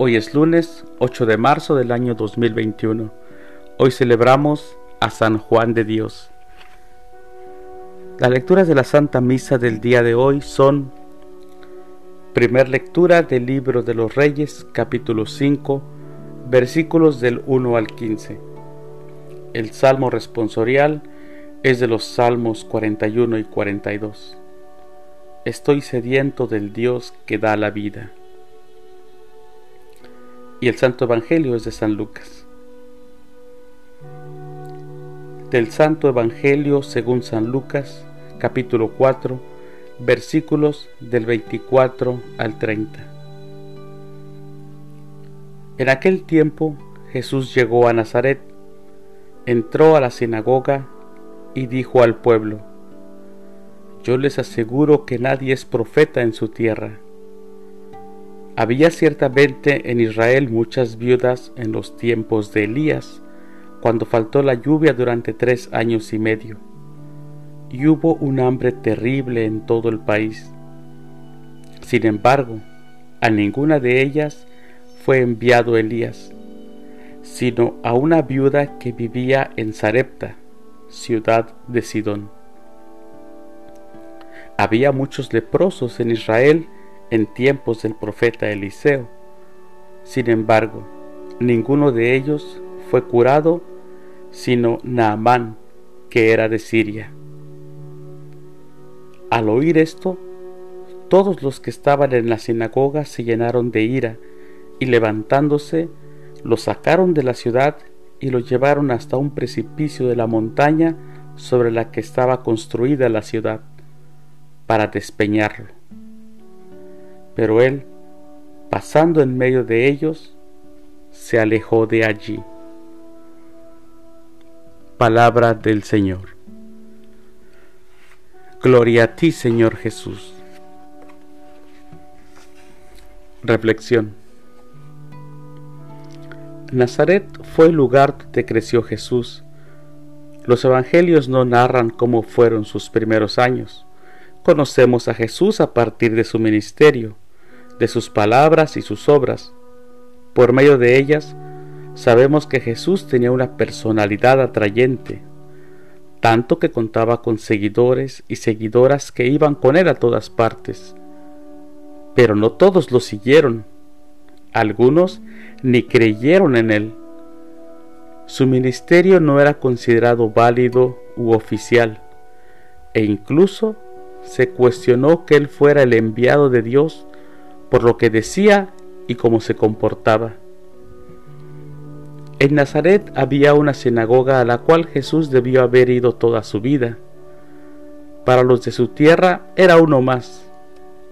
Hoy es lunes 8 de marzo del año 2021. Hoy celebramos a San Juan de Dios. Las lecturas de la Santa Misa del día de hoy son Primer lectura del libro de los Reyes, capítulo 5, versículos del 1 al 15. El salmo responsorial es de los salmos 41 y 42. Estoy sediento del Dios que da la vida y el Santo Evangelio es de San Lucas. Del Santo Evangelio según San Lucas, capítulo 4, versículos del 24 al 30. En aquel tiempo Jesús llegó a Nazaret, entró a la sinagoga y dijo al pueblo, Yo les aseguro que nadie es profeta en su tierra había ciertamente en Israel muchas viudas en los tiempos de Elías, cuando faltó la lluvia durante tres años y medio, y hubo un hambre terrible en todo el país. Sin embargo, a ninguna de ellas fue enviado Elías, sino a una viuda que vivía en Sarepta, ciudad de Sidón. Había muchos leprosos en Israel en tiempos del profeta Eliseo. Sin embargo, ninguno de ellos fue curado, sino Naamán, que era de Siria. Al oír esto, todos los que estaban en la sinagoga se llenaron de ira, y levantándose, lo sacaron de la ciudad y lo llevaron hasta un precipicio de la montaña sobre la que estaba construida la ciudad, para despeñarlo. Pero él, pasando en medio de ellos, se alejó de allí. Palabra del Señor. Gloria a ti, Señor Jesús. Reflexión. Nazaret fue el lugar donde creció Jesús. Los evangelios no narran cómo fueron sus primeros años. Conocemos a Jesús a partir de su ministerio de sus palabras y sus obras. Por medio de ellas, sabemos que Jesús tenía una personalidad atrayente, tanto que contaba con seguidores y seguidoras que iban con él a todas partes. Pero no todos lo siguieron, algunos ni creyeron en él. Su ministerio no era considerado válido u oficial, e incluso se cuestionó que él fuera el enviado de Dios por lo que decía y cómo se comportaba. En Nazaret había una sinagoga a la cual Jesús debió haber ido toda su vida. Para los de su tierra era uno más,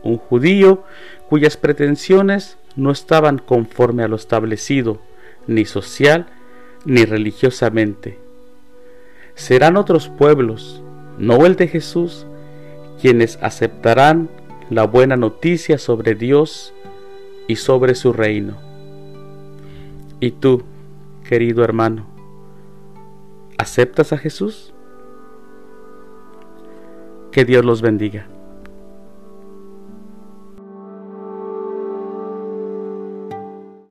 un judío cuyas pretensiones no estaban conforme a lo establecido, ni social ni religiosamente. Serán otros pueblos, no el de Jesús, quienes aceptarán la buena noticia sobre Dios y sobre su reino. ¿Y tú, querido hermano, aceptas a Jesús? Que Dios los bendiga.